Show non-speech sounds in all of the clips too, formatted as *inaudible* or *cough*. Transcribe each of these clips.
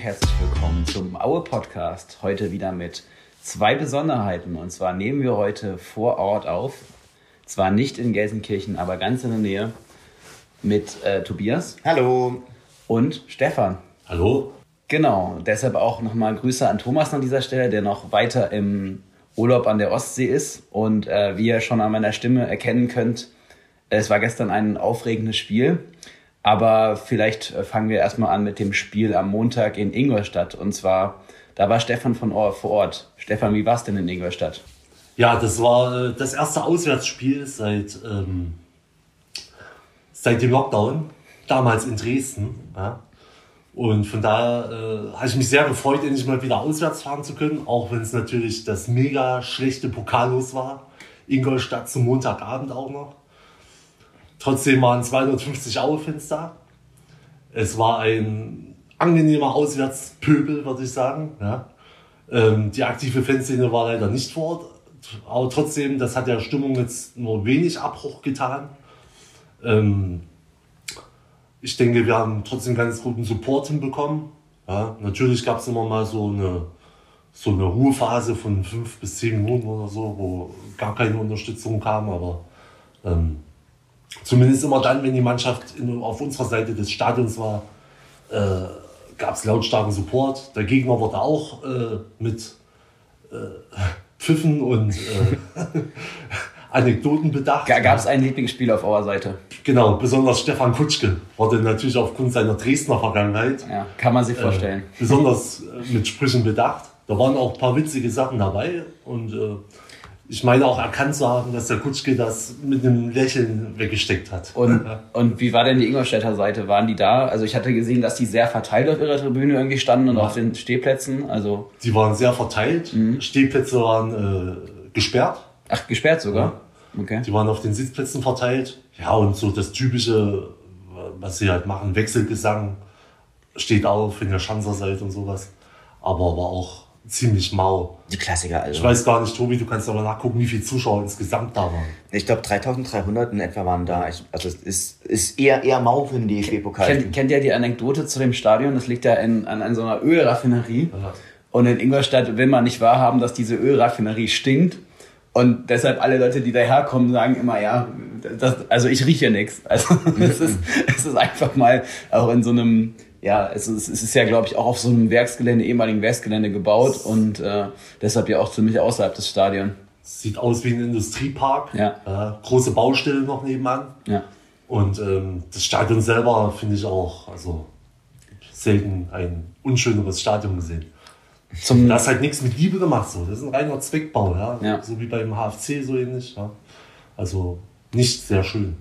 und herzlich willkommen zum Aue Podcast. Heute wieder mit zwei Besonderheiten. Und zwar nehmen wir heute vor Ort auf, zwar nicht in Gelsenkirchen, aber ganz in der Nähe, mit äh, Tobias. Hallo. Und Stefan. Hallo. Genau, deshalb auch nochmal Grüße an Thomas an dieser Stelle, der noch weiter im Urlaub an der Ostsee ist. Und äh, wie ihr schon an meiner Stimme erkennen könnt, es war gestern ein aufregendes Spiel. Aber vielleicht äh, fangen wir erstmal an mit dem Spiel am Montag in Ingolstadt. Und zwar, da war Stefan von Ohr vor Ort. Stefan, wie war es denn in Ingolstadt? Ja, das war äh, das erste Auswärtsspiel seit, ähm, seit dem Lockdown, damals in Dresden. Ja. Und von daher äh, habe ich mich sehr gefreut, endlich mal wieder auswärts fahren zu können, auch wenn es natürlich das mega schlechte Pokallos war. Ingolstadt zum Montagabend auch noch. Trotzdem waren 250 Aue-Fans da. Es war ein angenehmer Auswärtspöbel, würde ich sagen. Ja. Ähm, die aktive Fanszene war leider nicht vor Ort. Aber trotzdem, das hat der Stimmung jetzt nur wenig Abbruch getan. Ähm, ich denke, wir haben trotzdem ganz guten Support hinbekommen. Ja, natürlich gab es immer mal so eine, so eine Ruhephase von fünf bis zehn Minuten oder so, wo gar keine Unterstützung kam, aber ähm, zumindest immer dann, wenn die Mannschaft in, auf unserer Seite des Stadions war, äh, gab es lautstarken Support. Der Gegner wurde auch äh, mit äh, *laughs* Pfiffen und äh, *laughs* Anekdoten bedacht. Gab es einen Lieblingsspieler auf eurer Seite? Genau, besonders Stefan Kutschke wurde natürlich aufgrund seiner Dresdner Vergangenheit. Ja, kann man sich äh, vorstellen. besonders äh, mit Sprüchen bedacht. Da waren auch ein paar witzige Sachen dabei und ich meine auch erkannt zu haben, dass der Kutschke das mit einem Lächeln weggesteckt hat. Und, und wie war denn die Ingolstädter Seite? Waren die da? Also ich hatte gesehen, dass die sehr verteilt auf ihrer Tribüne irgendwie standen und ja. auf den Stehplätzen. Also die waren sehr verteilt. Mhm. Stehplätze waren äh, gesperrt. Ach, gesperrt sogar? Ja. Okay. Die waren auf den Sitzplätzen verteilt. Ja, und so das typische, was sie halt machen, Wechselgesang steht auf, wenn ihr Schanzer seid und sowas. Aber war auch ziemlich mau. Die Klassiker, also. Ich weiß gar nicht, Tobi, du kannst aber nachgucken, wie viele Zuschauer insgesamt da waren. Ich glaube, 3300 in etwa waren da. Ich, also, es ist, ist eher, eher mau für den DFB-Pokal. Kennt, kennt ihr die Anekdote zu dem Stadion? Das liegt ja in, an, an so einer Ölraffinerie. Ja. Und in Ingolstadt will man nicht wahrhaben, dass diese Ölraffinerie stinkt. Und deshalb alle Leute, die daherkommen, sagen immer, ja, das, also ich rieche nichts. Also *laughs* es ist, es ist einfach mal auch in so einem ja, es ist, es ist ja, glaube ich, auch auf so einem Werksgelände, ehemaligen Werksgelände gebaut und äh, deshalb ja auch ziemlich außerhalb des Stadions. Sieht aus wie ein Industriepark. Ja. Äh, große Baustelle noch nebenan. Ja. Und ähm, das Stadion selber finde ich auch, also selten ein unschöneres Stadion gesehen. Zum da ist halt nichts mit Liebe gemacht. So. Das ist ein reiner Zweckbau, ja? ja. so wie beim HFC so ähnlich. Ja? Also nicht sehr schön.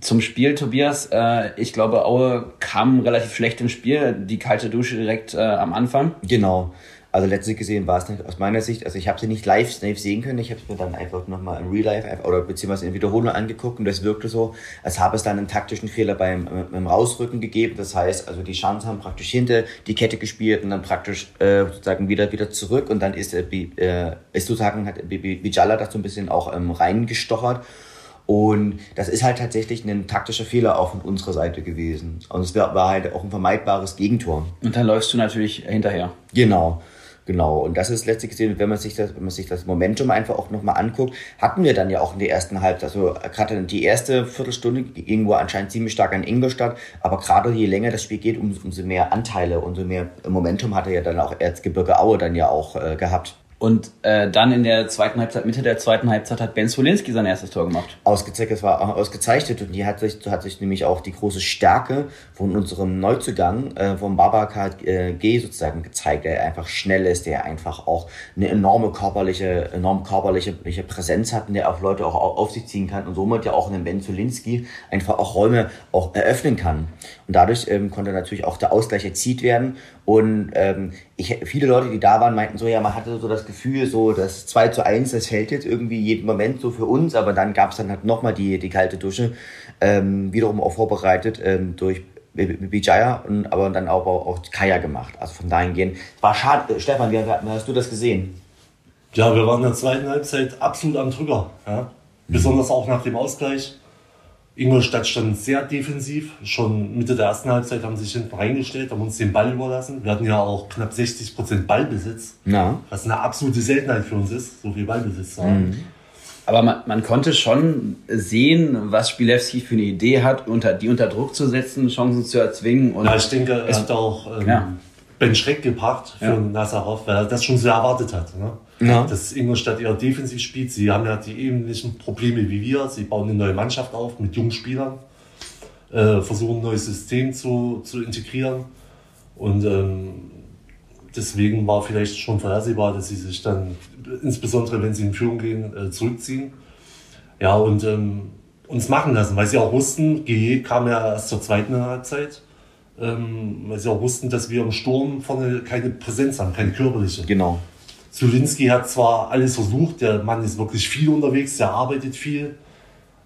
Zum Spiel, Tobias. Äh, ich glaube, Aue kam relativ schlecht ins Spiel. Die kalte Dusche direkt äh, am Anfang. Genau. Also letztlich gesehen war es nicht aus meiner Sicht, also ich habe sie nicht live, live sehen können, ich habe es mir dann einfach nochmal in Real Life oder beziehungsweise in Wiederholung angeguckt und das wirkte so, als habe es dann einen taktischen Fehler beim, beim Rausrücken gegeben. Das heißt, also die Chance haben praktisch hinter die Kette gespielt und dann praktisch äh, sozusagen wieder wieder zurück und dann ist, äh, ist sozusagen hat Bijala so ein bisschen auch ähm, reingestochert und das ist halt tatsächlich ein taktischer Fehler auch von unserer Seite gewesen. Und es war halt auch ein vermeidbares Gegentor. Und dann läufst du natürlich hinterher. Genau. Genau, und das ist letztlich gesehen, wenn man sich das, wenn man sich das Momentum einfach auch nochmal anguckt, hatten wir dann ja auch in der ersten Halbzeit, also gerade die erste Viertelstunde irgendwo anscheinend ziemlich stark an Ingolstadt, aber gerade je länger das Spiel geht, umso mehr Anteile, umso mehr Momentum hatte ja dann auch Erzgebirge Aue dann ja auch äh, gehabt. Und äh, dann in der zweiten Halbzeit, Mitte der zweiten Halbzeit, hat Ben Solinski sein erstes Tor gemacht. Ausgezeichnet, es war ausgezeichnet und die hat sich, hat sich nämlich auch die große Stärke von unserem Neuzugang, äh, vom Babacar äh, G sozusagen gezeigt, der einfach schnell ist, der einfach auch eine enorme körperliche, enorm körperliche Präsenz hat und der auch Leute auch auf sich ziehen kann und somit ja auch einen Ben Solinski einfach auch Räume auch eröffnen kann. Und dadurch ähm, konnte natürlich auch der Ausgleich erzielt werden und ähm, ich, viele Leute, die da waren, meinten so, ja, man hatte so das Gefühl, so das 2 zu 1, das fällt jetzt irgendwie jeden Moment so für uns, aber dann gab es dann halt nochmal die, die kalte Dusche, ähm, wiederum auch vorbereitet ähm, durch Bijaya und aber dann auch, auch Kaya gemacht. Also von dahin gehen. War schade. Stefan, wie, hast du das gesehen? Ja, wir waren in der zweiten Halbzeit absolut am Drücker. Ja? Besonders auch nach dem Ausgleich. Ingolstadt stand sehr defensiv. Schon Mitte der ersten Halbzeit haben sie sich hinten reingestellt, haben uns den Ball überlassen. Wir hatten ja auch knapp 60 Prozent Ballbesitz, Ja. was eine absolute Seltenheit für uns ist, so viel Ballbesitz zu haben. Aber man, man konnte schon sehen, was Spilewski für eine Idee hat, unter, die unter Druck zu setzen, Chancen zu erzwingen. Und Ja, ich denke, er es- hat auch ähm, Ja. Ben Schreck gebracht für Ja. Nazarov, weil er das schon so erwartet hat. Ne? Ja. Dass Ingolstadt eher defensiv spielt. Sie haben ja die ähnlichen Probleme wie wir. Sie bauen eine neue Mannschaft auf mit jungen Spielern, äh, versuchen ein neues System zu, zu integrieren. Und ähm, deswegen war vielleicht schon vorhersehbar, dass sie sich dann, insbesondere wenn sie in Führung gehen, äh, zurückziehen. Ja, und ähm, uns machen lassen, weil sie auch wussten, GE kam ja erst zur zweiten Halbzeit, ähm, weil sie auch wussten, dass wir im Sturm vorne keine Präsenz haben, keine körperliche. Genau. Zulinski hat zwar alles versucht, der Mann ist wirklich viel unterwegs, der arbeitet viel.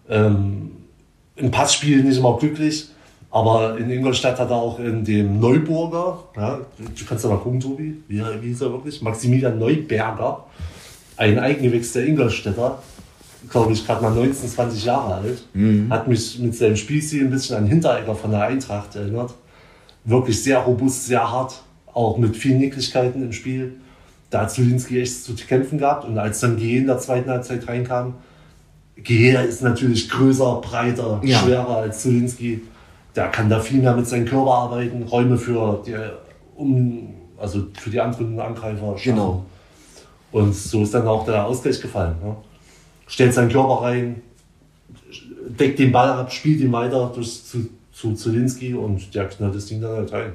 Ähm, Im Passspiel nicht immer glücklich, aber in Ingolstadt hat er auch in dem Neuburger, ja, du kannst ja mal gucken, Tobi, wie, wie hieß er wirklich? Maximilian Neuberger, ein Eigengewächs der Ingolstädter, glaube ich, gerade mal 19, 20 Jahre alt, hat mich mit seinem Spielstil ein bisschen an Hinteregger von der Eintracht erinnert. Wirklich sehr robust, sehr hart, auch mit vielen Nicklichkeiten im Spiel. Da hat Zulinski echt zu kämpfen gehabt und als dann Gehe in der zweiten Halbzeit reinkam, Gehe ist natürlich größer, breiter, Ja. schwerer als Zulinski. Der kann da viel mehr mit seinem Körper arbeiten, Räume für die, um, also für die anderen Angreifer schaffen. Genau. Und so ist dann auch der Ausgleich gefallen. Ne? Stellt seinen Körper rein, deckt den Ball ab, spielt ihn weiter durch, zu, zu Zulinski und der knallt das Ding dann halt rein.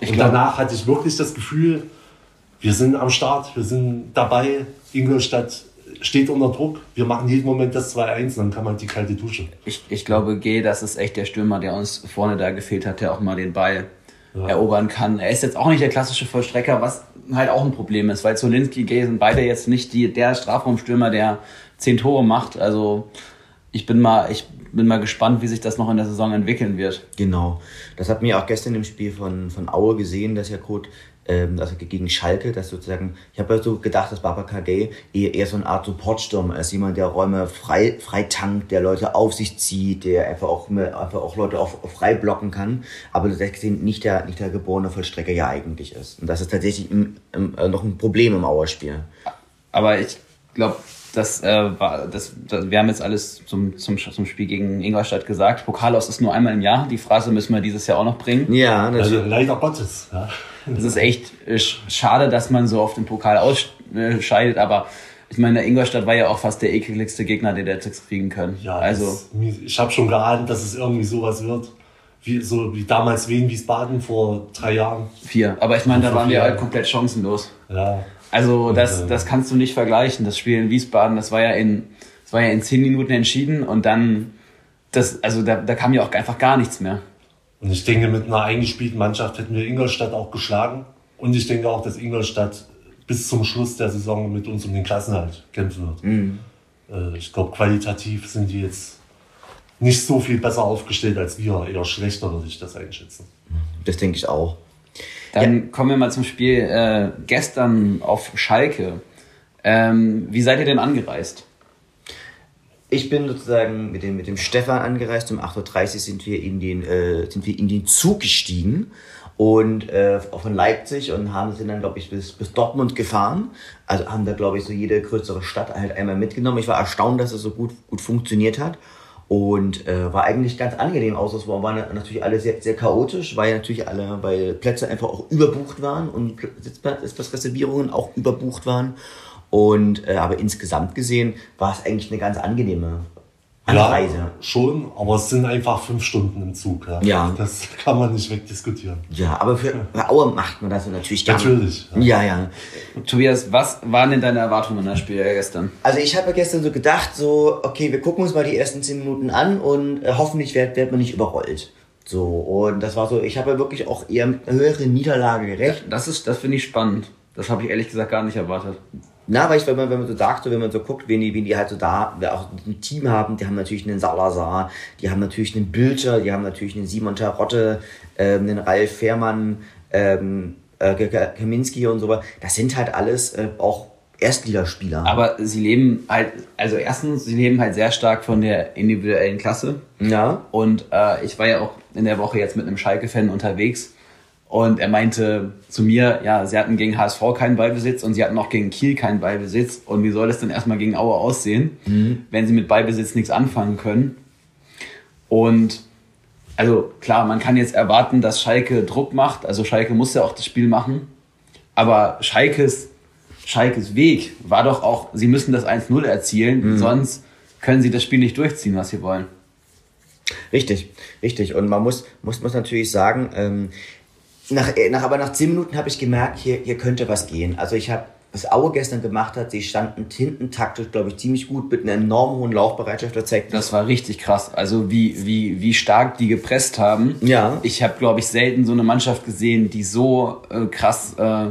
Ich und danach hatte ich wirklich das Gefühl, wir sind am Start, wir sind dabei, Ingolstadt steht unter Druck, wir machen jeden Moment das 2-1, dann kann man die kalte Dusche. Ich, ich glaube, G, das ist echt der Stürmer, der uns vorne da gefehlt hat, der auch mal den Ball erobern kann. Er ist jetzt auch nicht der klassische Vollstrecker, was halt auch ein Problem ist, weil Zolinski, G sind beide jetzt nicht die, der Strafraumstürmer, der zehn Tore macht. Also ich bin mal, ich bin mal gespannt, wie sich das noch in der Saison entwickeln wird. Genau. Das hat mir auch gestern im Spiel von, von Aue gesehen, dass ja Code, ähm, also gegen Schalke, dass sozusagen, ich habe so gedacht, dass Baba KG eher, eher so eine Art Supportsturm ist, jemand, der Räume frei, frei tankt, der Leute auf sich zieht, der einfach auch, einfach auch Leute auf, auf frei blocken kann, aber das gesehen nicht der, nicht der geborene Vollstrecker ja eigentlich ist. Und das ist tatsächlich im, im, äh, noch ein Problem im Auerspiel. Aber ich glaube, das, äh, war, das, das, wir haben jetzt alles zum, zum, zum Spiel gegen Ingolstadt gesagt. Pokal aus ist nur einmal im Jahr. Die Phrase müssen wir dieses Jahr auch noch bringen. Ja, das Also leider Gottes. Ja. Es ist echt äh, sch- schade, dass man so oft im Pokal ausscheidet, aber ich meine, Ingolstadt war ja auch fast der ekligste Gegner, den der jetzt kriegen können. Ja, also, das, ich habe schon geahnt, dass es irgendwie sowas wird. Wie, so wie damals Wien, Wiesbaden vor drei Jahren. vier. Aber ich meine, da waren vier wir halt komplett chancenlos. Ja. Also, das, äh, das kannst du nicht vergleichen. Das Spiel in Wiesbaden, das war ja in, das war ja in zehn Minuten entschieden und dann, das, also da, da kam ja auch einfach gar nichts mehr. Und ich denke, mit einer eingespielten Mannschaft hätten wir Ingolstadt auch geschlagen. Und ich denke auch, dass Ingolstadt bis zum Schluss der Saison mit uns um den Klassenhalt kämpfen wird. Äh, ich glaube, qualitativ sind die jetzt nicht so viel besser aufgestellt als wir. Eher schlechter würde ich das einschätzen. das denke ich auch. Dann kommen wir mal zum Spiel äh, gestern auf Schalke. Ähm, wie seid ihr denn angereist? Ich bin sozusagen mit dem, mit dem Stefan angereist. Um 8.30 Uhr sind wir in den, äh, sind wir in den Zug gestiegen und äh, von Leipzig und haben sind dann, glaube ich, bis, bis Dortmund gefahren. Also haben da, glaube ich, so jede größere Stadt halt einmal mitgenommen. Ich war erstaunt, dass es so gut, gut funktioniert hat. Und äh, war eigentlich ganz angenehm, außer es war, waren natürlich alle sehr, sehr chaotisch, weil natürlich alle, weil Plätze einfach auch überbucht waren und Pl- Sitzplatz- Sitzplatzreservierungen auch überbucht waren. Und äh, aber insgesamt gesehen war es eigentlich eine ganz angenehme Anreise. Ja, schon, aber es sind einfach fünf Stunden im Zug. Ja. Ja. Das *laughs* kann man nicht wegdiskutieren. Ja, aber für, für Aue macht man das natürlich gerne. Natürlich. Ja, ja. Tobias, was waren denn deine Erwartungen an das Spiel gestern? Also ich habe ja gestern so gedacht, so, okay, wir gucken uns mal die ersten zehn Minuten an und äh, hoffentlich wird, wird man nicht überrollt. So, und das war so, ich habe ja wirklich auch eher mit höheren Niederlage gerechnet. Das ist, das finde ich spannend. Das habe ich ehrlich gesagt gar nicht erwartet. Na, weil ich, wenn man, wenn man so sagt, so, wenn man so guckt, wen die, wen die halt so da, wer auch ein Team haben, die haben natürlich einen Salazar, die haben natürlich einen Bülter, die haben natürlich einen Simon Tarotte, ähm, einen Ralf Fährmann, ähm, äh, Kaminski und so weiter. Das sind halt alles äh, auch Erstligaspieler. Aber sie leben halt, also erstens, sie leben halt sehr stark von der individuellen Klasse. Ja. Und äh, ich war ja auch in der Woche jetzt mit einem Schalke-Fan unterwegs. Und er meinte zu mir, ja, sie hatten gegen HSV keinen Ballbesitz und sie hatten auch gegen Kiel keinen Ballbesitz. Und wie soll das denn erstmal gegen Aue aussehen, mhm. wenn sie mit Ballbesitz nichts anfangen können? Und also klar, man kann jetzt erwarten, dass Schalke Druck macht. Also Schalke muss ja auch das Spiel machen. Aber Schalkes, Schalkes Weg war doch auch, sie müssen das 1-0 erzielen, mhm. sonst können sie das Spiel nicht durchziehen, was sie wollen. Richtig, richtig. Und man muss, muss, muss natürlich sagen, ähm, nach, äh, nach, aber nach zehn Minuten habe ich gemerkt, hier, hier könnte was gehen. Also ich habe, was Aue gestern gemacht hat, sie standen hinten taktisch, glaube ich, ziemlich gut mit einer enorm hohen Laufbereitschaft gezeigt. Das war richtig krass. Also wie, wie, wie stark die gepresst haben. Ja. Ich habe, glaube ich, selten so eine Mannschaft gesehen, die so äh, krass äh,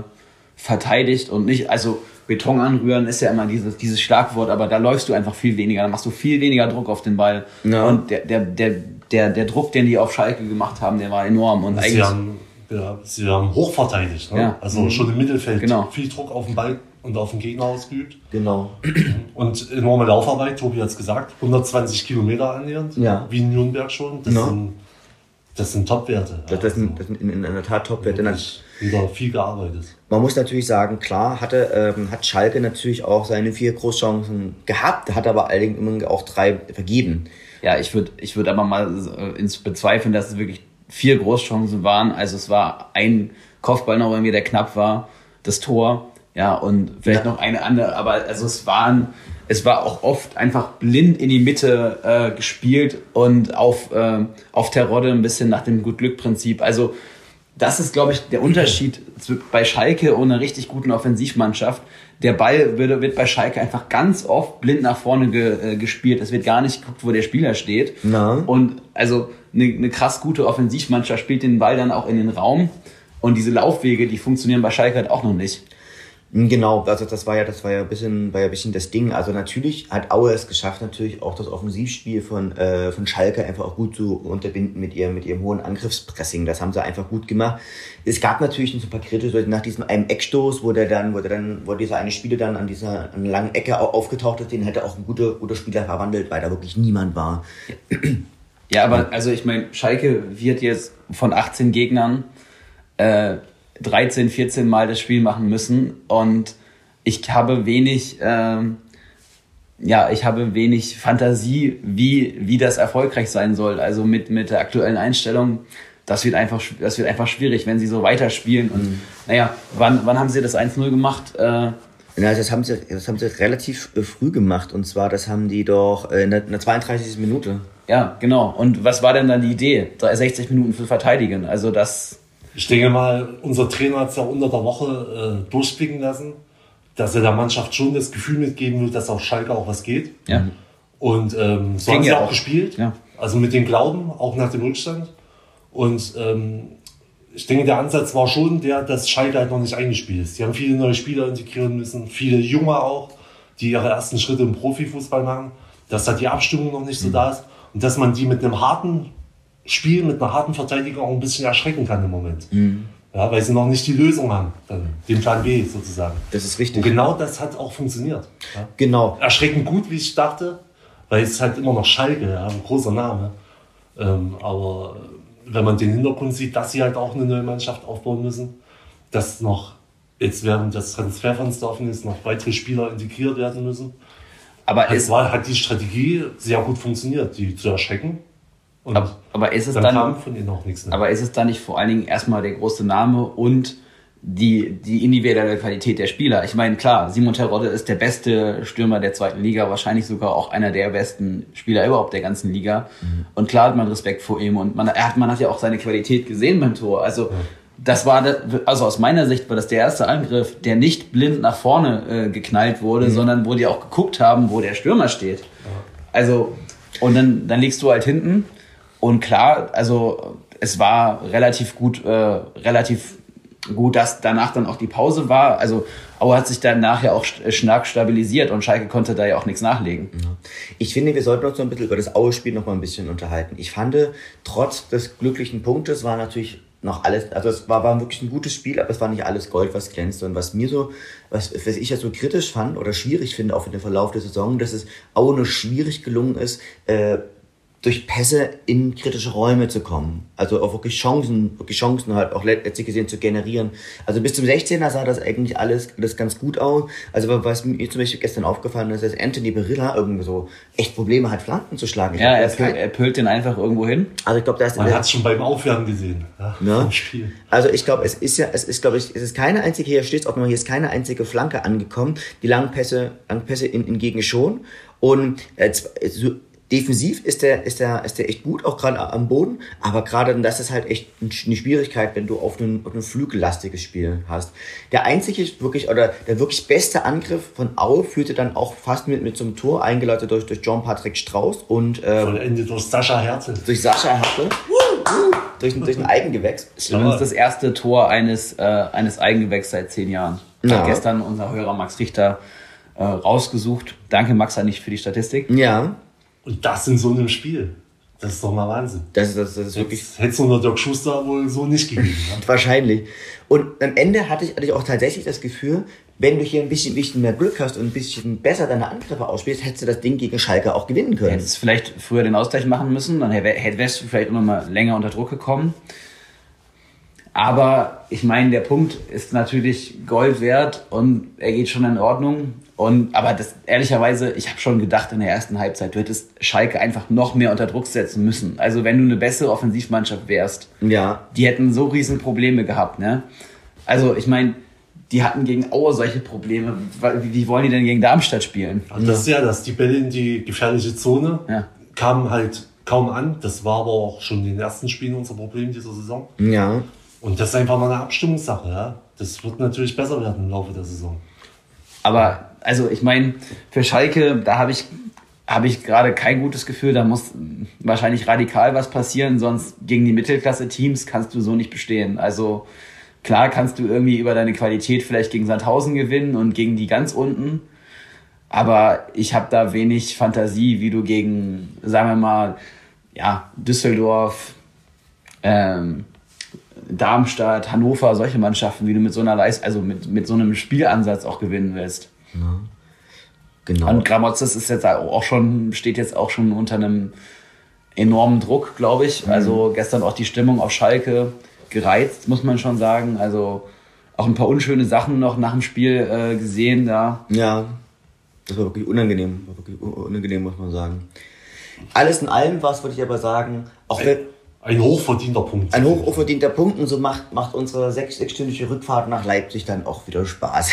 verteidigt und nicht, also Beton anrühren ist ja immer dieses, dieses Schlagwort, aber da läufst du einfach viel weniger, da machst du viel weniger Druck auf den Ball. Ja. Und der, der, der, der, der Druck, den die auf Schalke gemacht haben, der war enorm. Und eigentlich. Sie haben hochverteidigt. Ne? Ja. Also mhm. schon im Mittelfeld genau. viel Druck auf den Ball und auf den Gegner ausgeübt. Genau. Und enorme Laufarbeit, Tobi hat es gesagt, 120 Kilometer annähernd, ja. wie in Nürnberg schon. Das ja. sind, das sind Top-Werte. Das, das, sind, das sind in, in der Tat Top-Werte. Wieder viel gearbeitet. Man muss natürlich sagen, klar, hatte, ähm, hat Schalke natürlich auch seine vier Großchancen gehabt, hat aber allerdings auch drei vergeben. Ja, ich würde ich würd aber mal äh, ins bezweifeln, dass es wirklich vier Großchancen waren. Also es war ein Kopfball noch irgendwie, der knapp war, das Tor. Ja, und vielleicht ja. noch eine andere, aber also es waren, es war auch oft einfach blind in die Mitte äh, gespielt und auf, äh, auf Terodde ein bisschen nach dem Gut-Glück-Prinzip. Also das ist, glaube ich, der Unterschied *clears throat* bei Schalke und einer richtig guten Offensivmannschaft. Der Ball wird, wird bei Schalke einfach ganz oft blind nach vorne ge, äh, gespielt. Es wird gar nicht geguckt, wo der Spieler steht. Na. Und also eine, eine krass gute Offensivmannschaft spielt den Ball dann auch in den Raum. Und diese Laufwege, die funktionieren bei Schalke halt auch noch nicht. Hm, genau, also das war ja, das war ja ein bisschen, war ja ein bisschen das Ding. Also natürlich hat Aue es geschafft, natürlich auch das Offensivspiel von, äh, von Schalke einfach auch gut zu unterbinden mit ihrem, mit ihrem hohen Angriffspressing. Das haben sie einfach gut gemacht. Es gab natürlich ein paar Kritische nach diesem einem Eckstoß, wo der dann, wo der dann, wo dieser eine Spieler dann an dieser an langen Ecke aufgetaucht ist, den hätte auch ein guter, guter Spieler verwandelt, weil da wirklich niemand war. Ja, aber also ich meine, Schalke wird jetzt von 18 Gegnern äh, 13, 14 Mal das Spiel machen müssen und ich habe wenig, ähm, ja, ich habe wenig Fantasie, wie, wie das erfolgreich sein soll. Also mit, mit der aktuellen Einstellung, das wird einfach, das wird einfach schwierig, wenn sie so weiterspielen. Und mhm. naja, wann, wann haben sie das 1-0 gemacht? Äh, ja, das haben sie, das haben sie relativ äh, früh gemacht. Und zwar, das haben die doch äh, in der, in der 32. Minute. Ja, genau. Und was war denn dann die Idee? 60 Minuten für verteidigen. Also das. Ich denke mal, unser Trainer hat es ja unter der Woche äh, durchblicken lassen, dass er der Mannschaft schon das Gefühl mitgeben will, dass auf Schalke auch was geht. Ja. Und ähm, so haben sie ja auch gespielt. Ja. Also mit dem Glauben, auch nach dem Rückstand. Und ähm, ich denke, der Ansatz war schon der, dass Schalke halt noch nicht eingespielt ist. Die haben viele neue Spieler integrieren müssen, viele Junge auch, die ihre ersten Schritte im Profifußball machen, dass da die Abstimmung noch nicht so mhm. da ist und dass man die mit einem harten Spiel, mit einer harten Verteidigung auch ein bisschen erschrecken kann im Moment. Mhm. Ja, weil sie noch nicht die Lösung haben, dann den Plan B sozusagen. Das ist richtig. Und genau das hat auch funktioniert. Ja. Genau. Erschreckend gut, wie ich dachte, weil es halt immer noch Schalke, ja, ein großer Name. Ähm, aber wenn man den Hintergrund sieht, dass sie halt auch eine neue Mannschaft aufbauen müssen, dass noch jetzt während das Transferfenster offen ist, noch weitere Spieler integriert werden müssen. Aber es war, hat die Strategie sehr gut funktioniert, die zu erschrecken. Und aber, aber ist es dann, dann von ihnen auch nichts mehr. Aber ist es dann nicht vor allen Dingen erstmal der große Name und die, die individuelle Qualität der Spieler. Ich meine, klar, Simon Terodde ist der beste Stürmer der zweiten Liga, wahrscheinlich sogar auch einer der besten Spieler überhaupt der ganzen Liga. Mhm. Und klar hat man Respekt vor ihm und man, er hat, man hat ja auch seine Qualität gesehen beim Tor. Also, das war, also aus meiner Sicht war das der erste Angriff, der nicht blind nach vorne äh, geknallt wurde, mhm. sondern wo die auch geguckt haben, wo der Stürmer steht. Ja. Also, und dann, dann liegst du halt hinten und klar, also es war relativ gut, äh, relativ Gut, dass danach dann auch die Pause war. Also Aue hat sich dann nachher auch stark stabilisiert und Schalke konnte da ja auch nichts nachlegen. Ich finde, wir sollten uns noch ein bisschen über das Aue-Spiel noch mal ein bisschen unterhalten. Ich fand, trotz des glücklichen Punktes war natürlich noch alles, also es war, war wirklich ein gutes Spiel, aber es war nicht alles Gold, was glänzte. Und was mir so, was, was ich ja so kritisch fand oder schwierig finde, auch in der Verlauf der Saison, dass es auch nur schwierig gelungen ist, äh, durch Pässe in kritische Räume zu kommen. Also auch wirklich Chancen, wirklich Chancen halt auch letztlich gesehen zu generieren. Also bis zum 16er sah das eigentlich alles, alles ganz gut aus. Also was mir zum Beispiel gestern aufgefallen ist, dass Anthony Berilla irgendwie so echt Probleme hat, Flanken zu schlagen. Ich ja, glaub, er, er pölt den einfach irgendwo hin. Also ich glaube, da ist Man hat es schon beim Aufwärmen gesehen. Ja. Im Spiel. Also ich glaube, es ist ja, es ist, glaube ich, es ist keine einzige, hier steht auch noch, hier ist keine einzige Flanke angekommen. Die langen Pässe, langen Pässe in, hingegen schon. Und äh, defensiv ist der, ist der, ist der echt gut, auch gerade am Boden. Aber gerade das ist halt echt ein- eine Schwierigkeit, wenn du auf ein, auf ein flügellastiges Spiel hast. Der einzige wirklich, oder der wirklich beste Angriff von Aue führte dann auch fast mit, mit so einem Tor, eingeleitet durch, durch John Patrick Strauß und äh, Vollendet durch Sascha Hertel. durch Sascha Hertel. Durch, ein- durch ein Eigengewächs. Zumindest das erste Tor eines, äh, eines Eigengewächs seit zehn Jahren. Ja. Hat gestern unser Hörer Max Richter äh, rausgesucht. Danke Max nicht für die Statistik. Ja, Und das in so einem Spiel. Das ist doch mal Wahnsinn. das, ist- das, das ist wirklich Hätte es unter Dirk Schuster wohl so nicht gegeben. Ja? *laughs* wahrscheinlich. Und am Ende hatte ich, hatte ich auch tatsächlich das Gefühl, wenn du hier ein bisschen, bisschen mehr Glück hast und ein bisschen besser deine Angriffe ausspielst, hättest du das Ding gegen Schalke auch gewinnen können. Hättest vielleicht früher den Ausgleich machen müssen, dann wärst du vielleicht auch noch mal länger unter Druck gekommen. Aber ich meine, der Punkt ist natürlich Gold wert und er geht schon in Ordnung. Und aber das ehrlicherweise, ich habe schon gedacht in der ersten Halbzeit, du hättest Schalke einfach noch mehr unter Druck setzen müssen. Also wenn du eine bessere Offensivmannschaft wärst, Ja, die hätten so riesen Probleme gehabt, ne? Also ich meine, die hatten gegen Aue solche Probleme. Wie, wie wollen die denn gegen Darmstadt spielen? Und das ist ja das. Die Bälle in die gefährliche Zone Ja. kamen halt kaum an. Das war aber auch schon in den ersten Spielen unser Problem dieser Saison. ja. Und das ist einfach mal eine Abstimmungssache. Ja? Das wird natürlich besser werden im Laufe der Saison. Aber also ich meine, für Schalke, da habe ich habe ich gerade kein gutes Gefühl. Da muss wahrscheinlich radikal was passieren, sonst gegen die Mittelklasse-Teams kannst du so nicht bestehen. Also klar kannst du irgendwie über deine Qualität vielleicht gegen Sandhausen gewinnen und gegen die ganz unten. Aber ich habe da wenig Fantasie, wie du gegen, sagen wir mal, ja, Düsseldorf, ähm, Darmstadt, Hannover, solche Mannschaften, wie du mit so einer Leist also mit, mit so einem Spielansatz auch gewinnen willst. Genau. Und Gramotzes ist jetzt auch schon, steht jetzt auch schon unter einem enormen Druck, glaube ich. Also gestern auch die Stimmung auf Schalke gereizt, muss man schon sagen. Also auch ein paar unschöne Sachen noch nach dem Spiel äh, gesehen da. Ja, das war wirklich unangenehm, war wirklich unangenehm, muss man sagen. Alles in allem was, würde ich aber sagen, auch wenn Ein hochverdienter Punkt. ein hochverdienter Punkt und so macht, macht unsere sechs, sechsstündige Rückfahrt nach Leipzig dann auch wieder Spaß.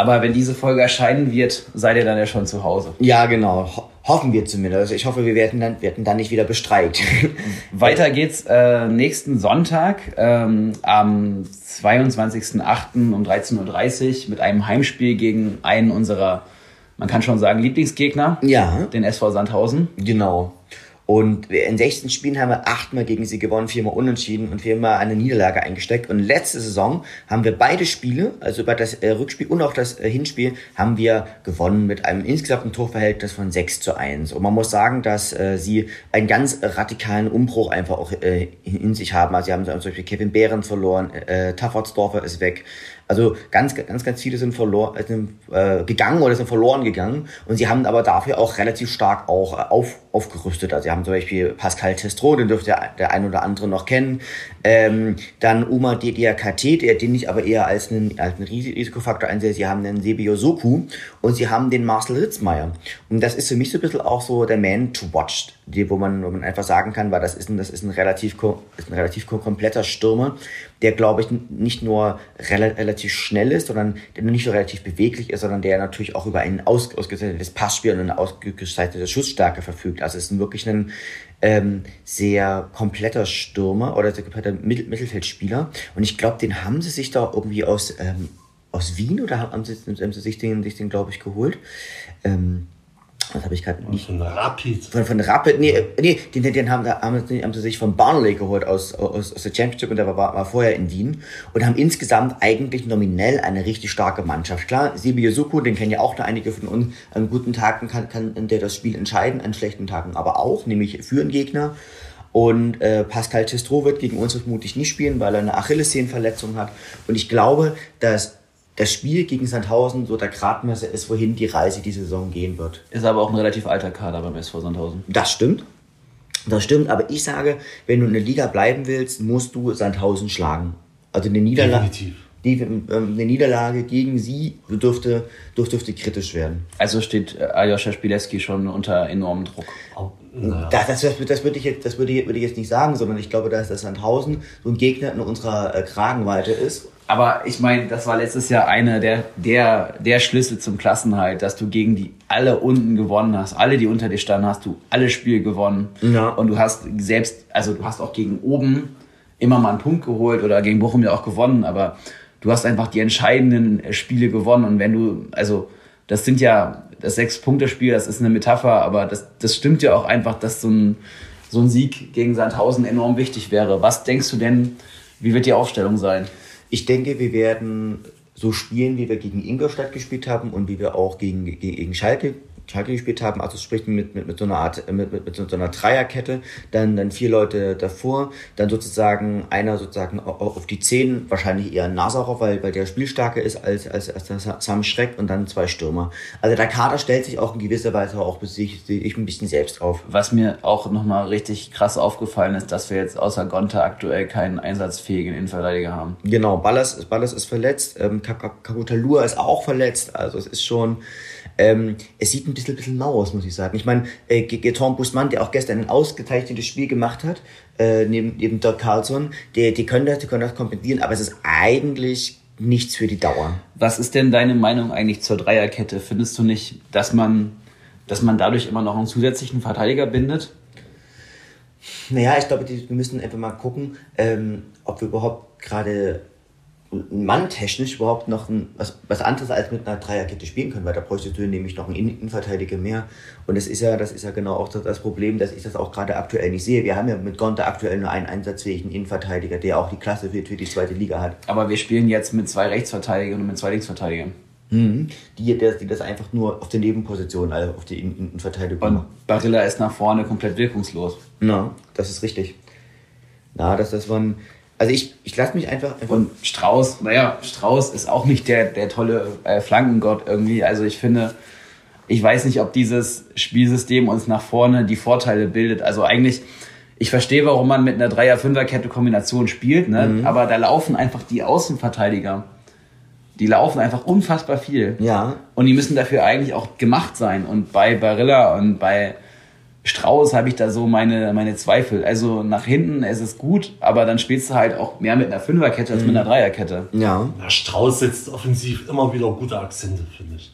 Aber wenn diese Folge erscheinen wird, seid ihr dann ja schon zu Hause. ja, genau. Ho hoffen wir zumindest. Also ich hoffe, wir werden dann, werden dann nicht wieder bestreikt. *laughs* Weiter geht's äh, nächsten Sonntag ähm, am 22.08. um 13.30 Uhr mit einem Heimspiel gegen einen unserer, man kann schon sagen, Lieblingsgegner, ja, den SV Sandhausen. genau. Und in 16 Spielen haben wir achtmal gegen sie gewonnen, viermal unentschieden und viermal eine Niederlage eingesteckt. Und letzte Saison haben wir beide Spiele, also über das äh, Rückspiel und auch das äh, Hinspiel, haben wir gewonnen mit einem insgesamten Torverhältnis von 6 zu 1. Und man muss sagen, dass äh, sie einen ganz radikalen Umbruch einfach auch in, sich haben. Also sie haben zum Beispiel Kevin Behrens verloren, Taffertsdorfer ist weg. Also ganz, ganz, ganz viele sind verloren, sind, gegangen oder sind verloren gegangen. Und sie haben aber dafür auch relativ stark auch auf, aufgerüstet. Also sie haben zum Beispiel Pascal Testro, den dürfte der, der ein oder andere noch kennen. Ähm, dann Uma Diakate, der den ich aber eher als einen, als einen Ris- Risikofaktor ansehe. Sie haben den Sebio Soku und sie haben den Marcel Ritzmeier. Und das ist für mich so ein bisschen auch so der Man to watch, die, wo man, wo man einfach sagen kann, weil das ist ein, das ist ein relativ, ist ein relativ ko- kompletter Stürmer, der glaube ich nicht nur rela relativ schnell ist, sondern der nicht nur relativ beweglich ist, sondern der natürlich auch über ein aus, ausgezeichnetes Passspiel und eine ausgezeichnete Schussstärke verfügt. Also es ist wirklich ein ähm, sehr kompletter Stürmer oder sehr kompletter Mittel Mittelfeldspieler. Und ich glaube, den haben sie sich da irgendwie aus, ähm, aus Wien oder haben sie, haben sie sich den, sich den glaube ich, geholt. Ähm, das habe ich gerade nicht Von Rapid. von, von Rapid, nee, nee den, den, haben, haben, sie- haben sie sich von Barnley geholt aus, aus, aus der Championship und der war, war vorher in Wien und haben insgesamt eigentlich nominell eine richtig starke Mannschaft. Klar, Sibi Yusuku, den kennen ja auch noch einige von uns, an guten Tagen kann, kann der das Spiel entscheiden, an schlechten Tagen aber auch, nämlich für einen Gegner. Und äh, Pascal Testro wird gegen uns vermutlich nicht spielen, weil er eine Achillessehnenverletzung hat. Und ich glaube, dass das Spiel gegen Sandhausen so der Gradmesser ist, wohin die Reise die Saison gehen wird. Ist aber auch ein relativ alter Kader beim SV Sandhausen. Das stimmt. Das stimmt, aber ich sage, wenn du in der Liga bleiben willst, musst du Sandhausen schlagen. Also eine Niederlage, Definitiv. die, ähm, eine Niederlage gegen sie dürfte, dürfte, dürfte kritisch werden. Also steht äh, Aljoscha Spileski schon unter enormem Druck. Naja. Das, das, das, das würde ich, jetzt, das würde ich, würde ich jetzt nicht sagen, sondern ich glaube, dass das Sandhausen so ein Gegner in unserer äh, Kragenweite ist. Aber ich meine, das war letztes Jahr einer der, der, der Schlüssel zum Klassenhalt, dass du gegen die alle unten gewonnen hast. Alle, die unter dir standen, hast du alle Spiele gewonnen. Ja. Und du hast selbst, also du hast auch gegen oben immer mal einen Punkt geholt oder gegen Bochum ja auch gewonnen, aber du hast einfach die entscheidenden Spiele gewonnen. Und wenn du, also das sind ja das Sechs-Punkte-Spiel, das ist eine Metapher, aber das, das stimmt ja auch einfach, dass so ein, so ein Sieg gegen Sandhausen enorm wichtig wäre. Was denkst du denn, wie wird die Aufstellung sein? Ich denke, wir werden so spielen, wie wir gegen Ingolstadt gespielt haben und wie wir auch gegen, gegen, Schalke, Schalke gespielt haben. Also sprich mit, mit, mit so einer Art, mit, mit, mit so einer Dreierkette, dann, dann vier Leute davor, dann sozusagen einer sozusagen au- auf die Zehn, wahrscheinlich eher Nazarov, weil, weil der spielstarker ist als, als, als der Sam Schreck und dann zwei Stürmer. Also der Kader stellt sich auch in gewisser Weise auch sich, ich ein bisschen selbst auf. Was mir auch nochmal richtig krass aufgefallen ist, dass wir jetzt außer Gonta aktuell keinen einsatzfähigen Innenverteidiger haben. Genau, Ballas, Ballas ist verletzt, ähm, Kakutalua ist auch verletzt, also es ist schon, ähm, es sieht ein bisschen, bisschen mau aus, muss ich sagen. Ich meine, äh, Geton Busmann, der auch gestern ein ausgezeichnetes Spiel gemacht hat, äh, neben, neben Dirk Carlson, die, die können das, die können das kompensieren, aber es ist eigentlich nichts für die Dauer. Was ist denn deine Meinung eigentlich zur Dreierkette? Findest du nicht, dass man, dass man dadurch immer noch einen zusätzlichen Verteidiger bindet? Naja, ich glaube, die, wir müssen einfach mal gucken, ähm, ob wir überhaupt gerade manntechnisch überhaupt noch ein, was, was anderes als mit einer Dreierkette spielen können, weil da bräuchtest du nämlich noch einen Innen- Innenverteidiger mehr. Und das ist ja, das ist ja genau auch das, das Problem, dass ich das auch gerade aktuell nicht sehe. Wir haben ja mit Gonta aktuell nur einen einsatzfähigen Innenverteidiger, der auch die Klasse für, für die zweite Liga hat. Aber wir spielen jetzt mit zwei Rechtsverteidigern und mit zwei Linksverteidigern. Mhm. Die, die, die das einfach nur auf der Nebenposition, also auf die Innen- Innenverteidigung Und. Barilla ist nach vorne komplett wirkungslos. Na, das ist richtig. Na, das, das waren, also ich, ich lasse mich einfach, einfach Und Strauß, naja, Strauß ist auch nicht der, der tolle äh, Flankengott irgendwie. Also ich finde, ich weiß nicht, ob dieses Spielsystem uns nach vorne die Vorteile bildet. Also eigentlich, ich verstehe, warum man mit einer Dreier-Fünfer-Kette-Kombination spielt, ne? aber da laufen einfach die Außenverteidiger. Die laufen einfach unfassbar viel. ja, Und die müssen dafür eigentlich auch gemacht sein. Und bei Barilla und bei Strauß habe ich da so meine, meine Zweifel. Also nach hinten ist es gut, aber dann spielst du halt auch mehr mit einer Fünferkette als mit einer Dreierkette. ja. Na, Strauß setzt offensiv immer wieder gute Akzente, finde ich.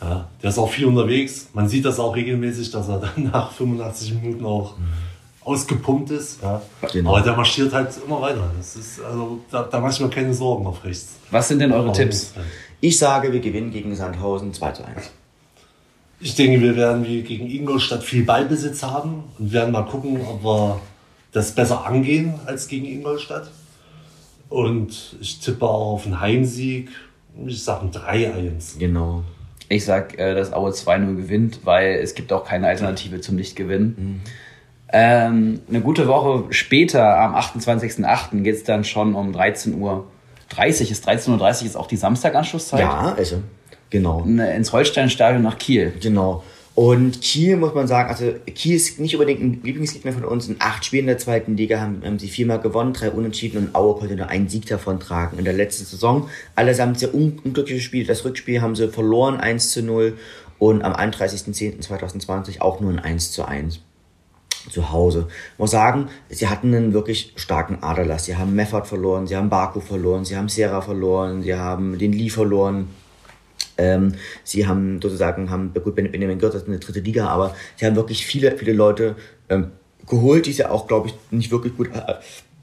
Ja, der ist auch viel unterwegs. Man sieht das auch regelmäßig, dass er dann *laughs* nach 85 Minuten auch ausgepumpt ist. Ja. Genau. Aber der marschiert halt immer weiter. Das ist, also, da, da mache ich mir keine Sorgen auf rechts. Was sind denn eure Aber Tipps? Ich sage, wir gewinnen gegen Sandhausen 2 zu 1. Ich denke, wir werden wie gegen Ingolstadt viel Ballbesitz haben und werden mal gucken, ob wir das besser angehen als gegen Ingolstadt. Und ich tippe auch auf einen Heimsieg. Ich sage ein 3-1. Genau. Ich sag, äh, dass Aue 2-0 gewinnt, weil es gibt auch keine Alternative zum Nichtgewinnen. Ähm, eine gute Woche später, am 28.08. geht es dann schon um 13 Uhr. 30 ist 13.30 Uhr ist auch die Samstaganschlusszeit. Ja, also, genau. Ne, Ins Holsteinstadion nach Kiel. Genau. Und Kiel muss man sagen, also Kiel ist nicht unbedingt ein Lieblingsgegner von uns. In acht Spielen der zweiten Liga haben, haben sie viermal gewonnen, drei Unentschieden und Aue konnte nur einen Sieg davon tragen. In der letzten Saison allesamt sehr un unglückliche Spiele. Das Rückspiel haben sie verloren, 1 zu 0 und am 31.10.2020 auch nur ein 1 zu 1 zu Hause. Ich muss sagen, sie hatten einen wirklich starken Aderlass. Sie haben Meffert verloren, sie haben Baku verloren, sie haben Serra verloren, sie haben den Lee verloren. Ähm, sie haben sozusagen, haben, gut, Ben- Benjamin Gürtel ist eine dritte Liga, aber sie haben wirklich viele, viele Leute ähm, geholt, die sie auch, glaube ich, nicht wirklich gut, äh,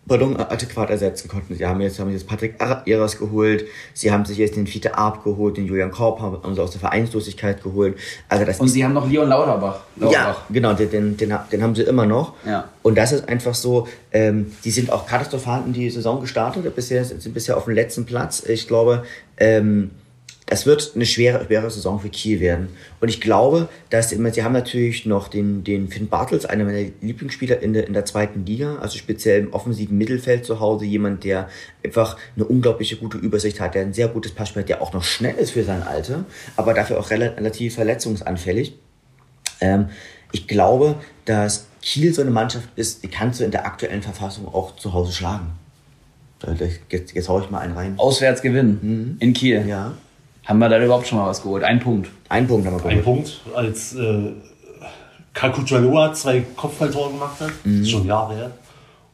pardon, adäquat ersetzen konnten. Sie haben jetzt, haben jetzt Patrick Eras geholt, sie haben sich jetzt den Fiete Arp geholt, den Julian Korb haben, haben sie aus der Vereinslosigkeit geholt. Also das Und sie haben noch Leon Lauterbach. ja, Lauterbach. genau, den, den, den, den haben sie immer noch. Ja. Und das ist einfach so, ähm, die sind auch katastrophal in die Saison gestartet, bisher, sind bisher auf dem letzten Platz. Ich glaube, ähm, es wird eine schwere, schwere Saison für Kiel werden. Und ich glaube, dass sie haben natürlich noch den, den Finn Bartels, einer meiner Lieblingsspieler in der, in der zweiten Liga, also speziell im offensiven Mittelfeld zu Hause, jemand, der einfach eine unglaubliche gute Übersicht hat, der ein sehr gutes Passspiel hat, der auch noch schnell ist für sein Alter, aber dafür auch relativ verletzungsanfällig. Ähm, ich glaube, dass Kiel so eine Mannschaft ist, die kannst du in der aktuellen Verfassung auch zu Hause schlagen. Jetzt, jetzt hau ich mal einen rein. Auswärts gewinnen mhm. in Kiel. Ja. Haben wir da überhaupt schon mal was geholt? Ein Punkt. Ein Punkt haben wir geholt. Ein Punkt, als äh, Kakujalua zwei Kopfballtore gemacht hat. Mhm. schon Jahre her.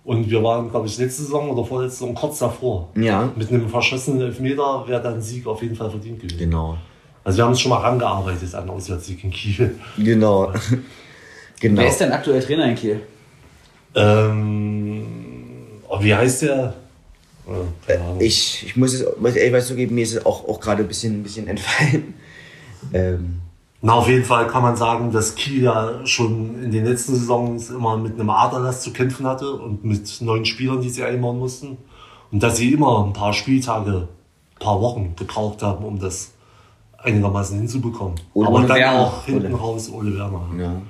Und wir waren, glaube ich, letzte Saison oder vorletzte Saison kurz davor. Ja. Mit einem verschossenen Elfmeter wäre dann Sieg auf jeden Fall verdient gewesen. Genau. Also wir haben uns schon mal rangearbeitet an Auswärtssieg in Kiel. Genau. *laughs* genau. Wer ist denn aktuell Trainer in Kiel? Ähm, oh, wie heißt der? Ich, ich muss es ehrlich zugeben, mir ist es auch, auch gerade ein bisschen, ein bisschen entfallen. *laughs* Ähm. Na, auf jeden Fall kann man sagen, dass Kiel ja schon in den letzten Saisons immer mit einem Aderlass zu kämpfen hatte und mit neuen Spielern, die sie einbauen mussten. Und dass sie immer ein paar Spieltage, ein paar Wochen gebraucht haben, um das einigermaßen hinzubekommen. Ole Aber dann Werner. auch hinten Ole. raus Ole Werner. Ja.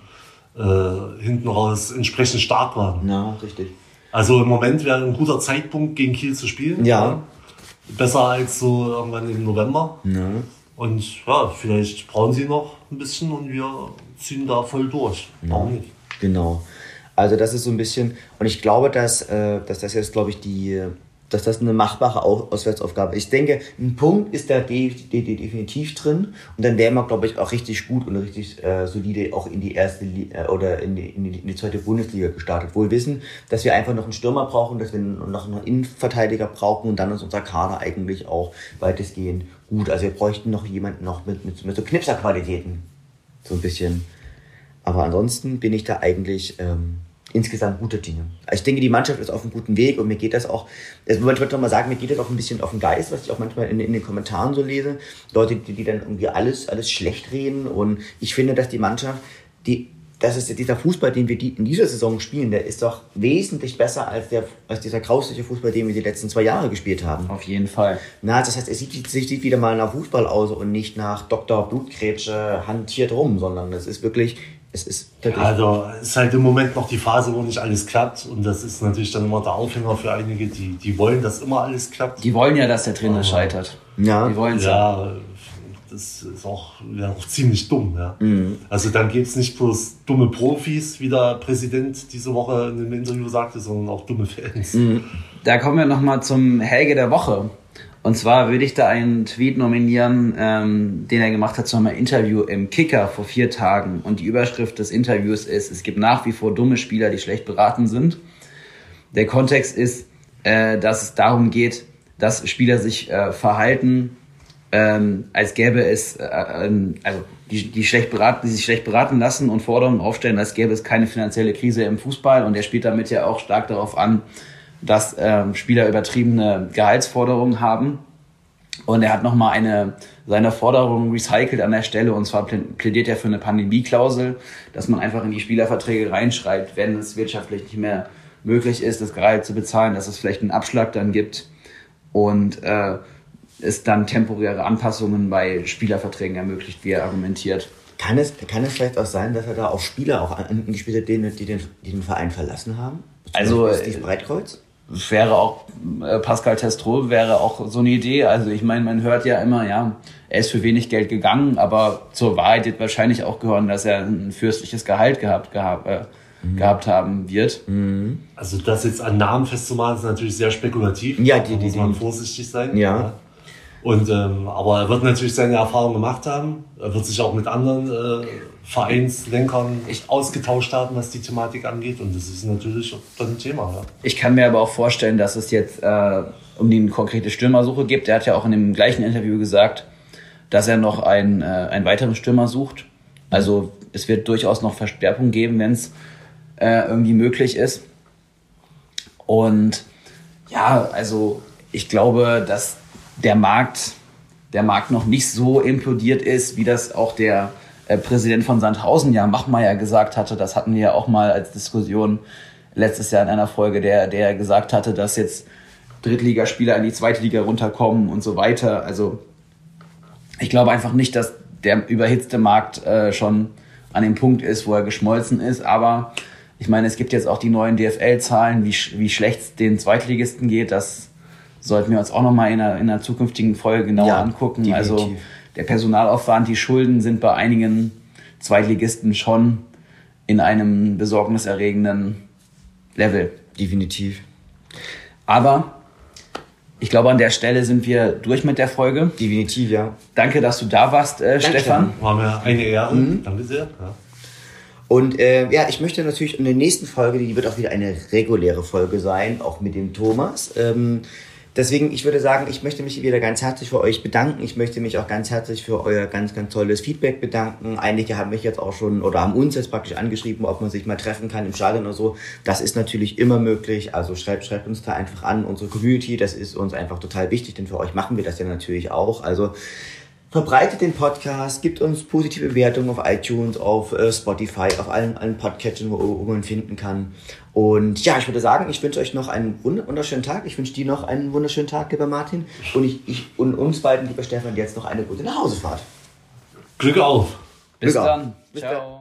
Äh, hinten raus entsprechend stark waren. Ja, richtig. Also im Moment wäre ein guter Zeitpunkt, gegen Kiel zu spielen. Ja. Besser als so irgendwann im November. Ja. Und ja, vielleicht brauchen sie noch ein bisschen und wir ziehen da voll durch. Warum nicht? Genau. Also das ist so ein bisschen, und ich glaube, dass, äh, dass das jetzt, glaube ich, die dass das eine machbare Auswärtsaufgabe ist. Ich denke, ein Punkt ist da definitiv drin und dann wären wir, glaube ich, auch richtig gut und richtig äh, solide auch in die erste äh, oder in die, in, die, in die zweite Bundesliga gestartet. Wohl wissen, dass wir einfach noch einen Stürmer brauchen, dass wir noch einen Innenverteidiger brauchen und dann ist unser Kader eigentlich auch weitestgehend gut. Also wir bräuchten noch jemanden noch mit, mit, mit so Knipserqualitäten. So ein bisschen. Aber ansonsten bin ich da eigentlich... Ähm, insgesamt gute Dinge. Also ich denke, die Mannschaft ist auf einem guten Weg und mir geht das auch, also ich wollte mal sagen, mir geht das auch ein bisschen auf den Geist, was ich auch manchmal in, in den Kommentaren so lese. Leute, die, die dann irgendwie alles, alles schlecht reden und ich finde, dass die Mannschaft, die, das ist dieser Fußball, den wir die in dieser Saison spielen, der ist doch wesentlich besser als, der, als dieser grausliche Fußball, den wir die letzten zwei Jahre gespielt haben. Auf jeden Fall. Na, das heißt, es sieht, sieht wieder mal nach Fußball aus und nicht nach Dr. Blutkrebsche hantiert rum, sondern es ist wirklich es ist also es ist halt im Moment noch die Phase, wo nicht alles klappt. Und das ist natürlich dann immer der Aufhänger für einige, die, die wollen, dass immer alles klappt. Die wollen ja, dass der Trainer Aber, scheitert. Ja. Die wollen ja. Das ist auch, ja, auch ziemlich dumm. Ja. Mhm. Also dann gibt es nicht bloß dumme Profis, wie der Präsident diese Woche in einem Interview sagte, sondern auch dumme Fans. Mhm. Da kommen wir nochmal zum Helge der Woche. Und zwar würde ich da einen Tweet nominieren, ähm, den er gemacht hat zu einem Interview im Kicker vor vier Tagen. Und die Überschrift des Interviews ist, es gibt nach wie vor dumme Spieler, die schlecht beraten sind. Der Kontext ist, äh, dass es darum geht, dass Spieler sich äh, verhalten, ähm, als gäbe es, äh, äh, also die, die, schlecht beraten, die sich schlecht beraten lassen und Forderungen aufstellen, als gäbe es keine finanzielle Krise im Fußball. Und er spielt damit ja auch stark darauf an, dass ähm, Spieler übertriebene Gehaltsforderungen haben. Und er hat nochmal eine seiner Forderungen recycelt an der Stelle. Und zwar plädiert er für eine Pandemieklausel, dass man einfach in die Spielerverträge reinschreibt, wenn es wirtschaftlich nicht mehr möglich ist, das Gehalt zu bezahlen, dass es vielleicht einen Abschlag dann gibt und äh, es dann temporäre Anpassungen bei Spielerverträgen ermöglicht, wie er argumentiert. Kann es, kann es vielleicht auch sein, dass er da auf Spieler auch angespielt hat, die, die, den, die den Verein verlassen haben? Also, ist Breitkreuz? Wäre auch äh, Pascal Testro wäre auch so eine Idee. Also ich meine, man hört ja immer, ja, er ist für wenig Geld gegangen, aber zur Wahrheit wird wahrscheinlich auch gehören, dass er ein fürstliches Gehalt gehabt, gehabt, äh, mhm. gehabt haben wird. Mhm. Also das jetzt an Namen festzumachen, ist natürlich sehr spekulativ. Ja, die, da die, muss man vorsichtig sein. Ja. Und ähm, aber er wird natürlich seine Erfahrungen gemacht haben. Er wird sich auch mit anderen äh, Vereinslenkern echt ausgetauscht haben, was die Thematik angeht. Und das ist natürlich dann ein Thema. Ja. Ich kann mir aber auch vorstellen, dass es jetzt äh, um die konkrete Stürmersuche geht. Er hat ja auch in dem gleichen Interview gesagt, dass er noch einen, äh, einen weiteren Stürmer sucht. Also es wird durchaus noch Verstärkung geben, wenn es äh, irgendwie möglich ist. Und ja, also ich glaube, dass der Markt, der Markt noch nicht so implodiert ist, wie das auch der äh, Präsident von Sandhausen ja Machmeier gesagt hatte. Das hatten wir ja auch mal als Diskussion letztes Jahr in einer Folge, der, der gesagt hatte, dass jetzt Drittligaspieler in die zweite Liga runterkommen und so weiter. Also ich glaube einfach nicht, dass der überhitzte Markt äh, schon an dem Punkt ist, wo er geschmolzen ist. Aber ich meine, es gibt jetzt auch die neuen DFL-Zahlen, wie, wie schlecht es den Zweitligisten geht. Das sollten wir uns auch nochmal in einer, in einer zukünftigen Folge genauer ja, angucken. Definitiv. Also der Personalaufwand, die Schulden sind bei einigen Zweitligisten schon in einem besorgniserregenden Level. Definitiv. Aber ich glaube, an der Stelle sind wir durch mit der Folge. Definitiv, ja. Danke, dass du da warst, äh, Stefan. War mir eine Ehre. Mhm. Danke sehr. Ja. Und äh, ja, ich möchte natürlich in der nächsten Folge, die wird auch wieder eine reguläre Folge sein, auch mit dem Thomas. Ähm, Deswegen, ich würde sagen, ich möchte mich wieder ganz herzlich für euch bedanken. Ich möchte mich auch ganz herzlich für euer ganz, ganz tolles Feedback bedanken. Einige haben mich jetzt auch schon oder haben uns jetzt praktisch angeschrieben, ob man sich mal treffen kann im Stadion oder so. Das ist natürlich immer möglich. Also schreibt, schreibt uns da einfach an. Unsere Community, das ist uns einfach total wichtig, denn für euch machen wir das ja natürlich auch. Also Verbreitet den Podcast, gibt uns positive Bewertungen auf iTunes, auf äh, Spotify, auf allen, allen Podcatchern, wo, wo, man finden kann. Und ja, ich würde sagen, ich wünsche euch noch einen wunderschönen Tag. Ich wünsche dir noch einen wunderschönen Tag, lieber Martin. Und, ich, ich, und uns beiden, lieber Stefan, jetzt noch eine gute Nachhausefahrt. Glück auf. Bis Glück dann. Auf. Bis Ciao. Dann. Ciao.